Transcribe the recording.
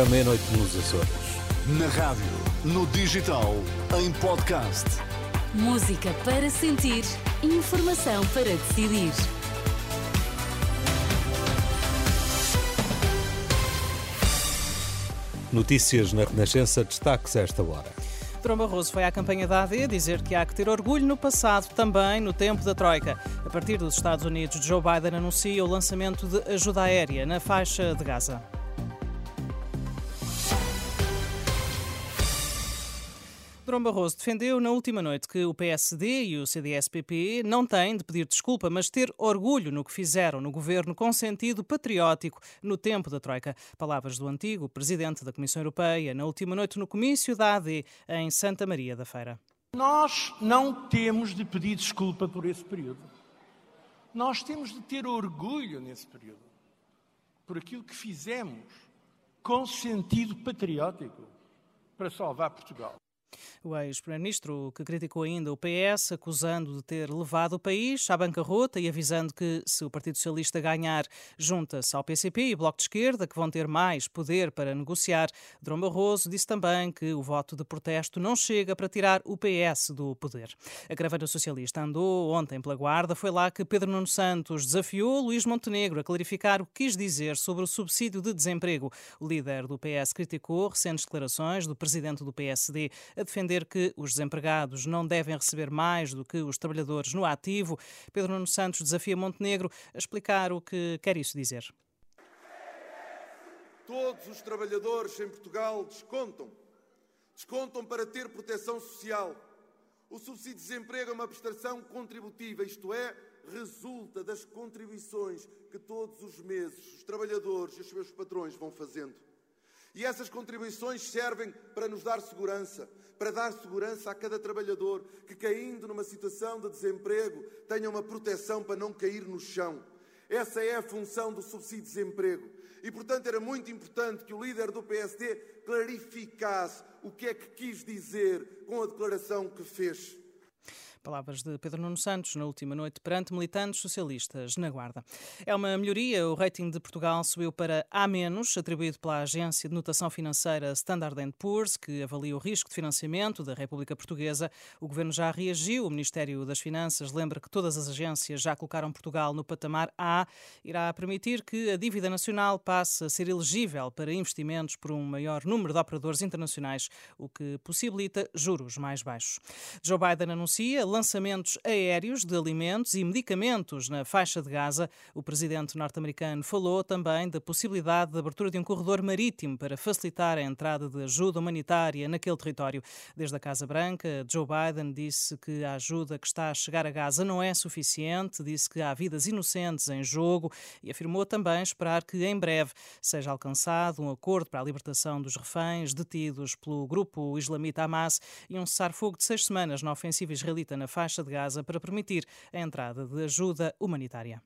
Agora meia-noite nos Açores. Na rádio, no digital, em podcast. Música para sentir, informação para decidir. Notícias na Renascença, destaques a esta hora. Durão Barroso foi à campanha da AD dizer que há que ter orgulho no passado, também no tempo da Troika. A partir dos Estados Unidos, Joe Biden anuncia o lançamento de ajuda aérea na faixa de Gaza. Durão Barroso defendeu na última noite que o PSD e o CDS-PP não têm de pedir desculpa, mas ter orgulho no que fizeram no governo com sentido patriótico no tempo da Troika. Palavras do antigo presidente da Comissão Europeia na última noite no comício da AD em Santa Maria da Feira. Nós não temos de pedir desculpa por esse período. Nós temos de ter orgulho nesse período, por aquilo que fizemos com sentido patriótico para salvar Portugal. O ex-primeiro-ministro que criticou ainda o PS, acusando de ter levado o país à bancarrota e avisando que, se o Partido Socialista ganhar, junta-se ao PCP e Bloco de Esquerda, que vão ter mais poder para negociar. Drão Barroso disse também que o voto de protesto não chega para tirar o PS do poder. A caravana socialista andou ontem pela Guarda. Foi lá que Pedro Nuno Santos desafiou Luís Montenegro a clarificar o que quis dizer sobre o subsídio de desemprego. O líder do PS criticou recentes declarações do presidente do PSD a defender que os desempregados não devem receber mais do que os trabalhadores no ativo. Pedro Nuno Santos desafia Montenegro a explicar o que quer isso dizer. Todos os trabalhadores em Portugal descontam. Descontam para ter proteção social. O subsídio de desemprego é uma prestação contributiva, isto é, resulta das contribuições que todos os meses os trabalhadores e os seus patrões vão fazendo. E essas contribuições servem para nos dar segurança, para dar segurança a cada trabalhador que, caindo numa situação de desemprego, tenha uma proteção para não cair no chão. Essa é a função do subsídio de desemprego. E, portanto, era muito importante que o líder do PSD clarificasse o que é que quis dizer com a declaração que fez. Palavras de Pedro Nuno Santos na última noite perante militantes socialistas na Guarda. É uma melhoria. O rating de Portugal subiu para A-, atribuído pela agência de notação financeira Standard Poor's, que avalia o risco de financiamento da República Portuguesa. O governo já reagiu. O Ministério das Finanças lembra que todas as agências já colocaram Portugal no patamar A. Irá permitir que a dívida nacional passe a ser elegível para investimentos por um maior número de operadores internacionais, o que possibilita juros mais baixos. Joe Biden anuncia lançamentos aéreos de alimentos e medicamentos na faixa de Gaza. O presidente norte-americano falou também da possibilidade de abertura de um corredor marítimo para facilitar a entrada de ajuda humanitária naquele território. Desde a Casa Branca, Joe Biden disse que a ajuda que está a chegar a Gaza não é suficiente, disse que há vidas inocentes em jogo e afirmou também esperar que em breve seja alcançado um acordo para a libertação dos reféns detidos pelo grupo islamita Hamas e um cessar-fogo de seis semanas na ofensiva israelita na faixa de Gaza para permitir a entrada de ajuda humanitária.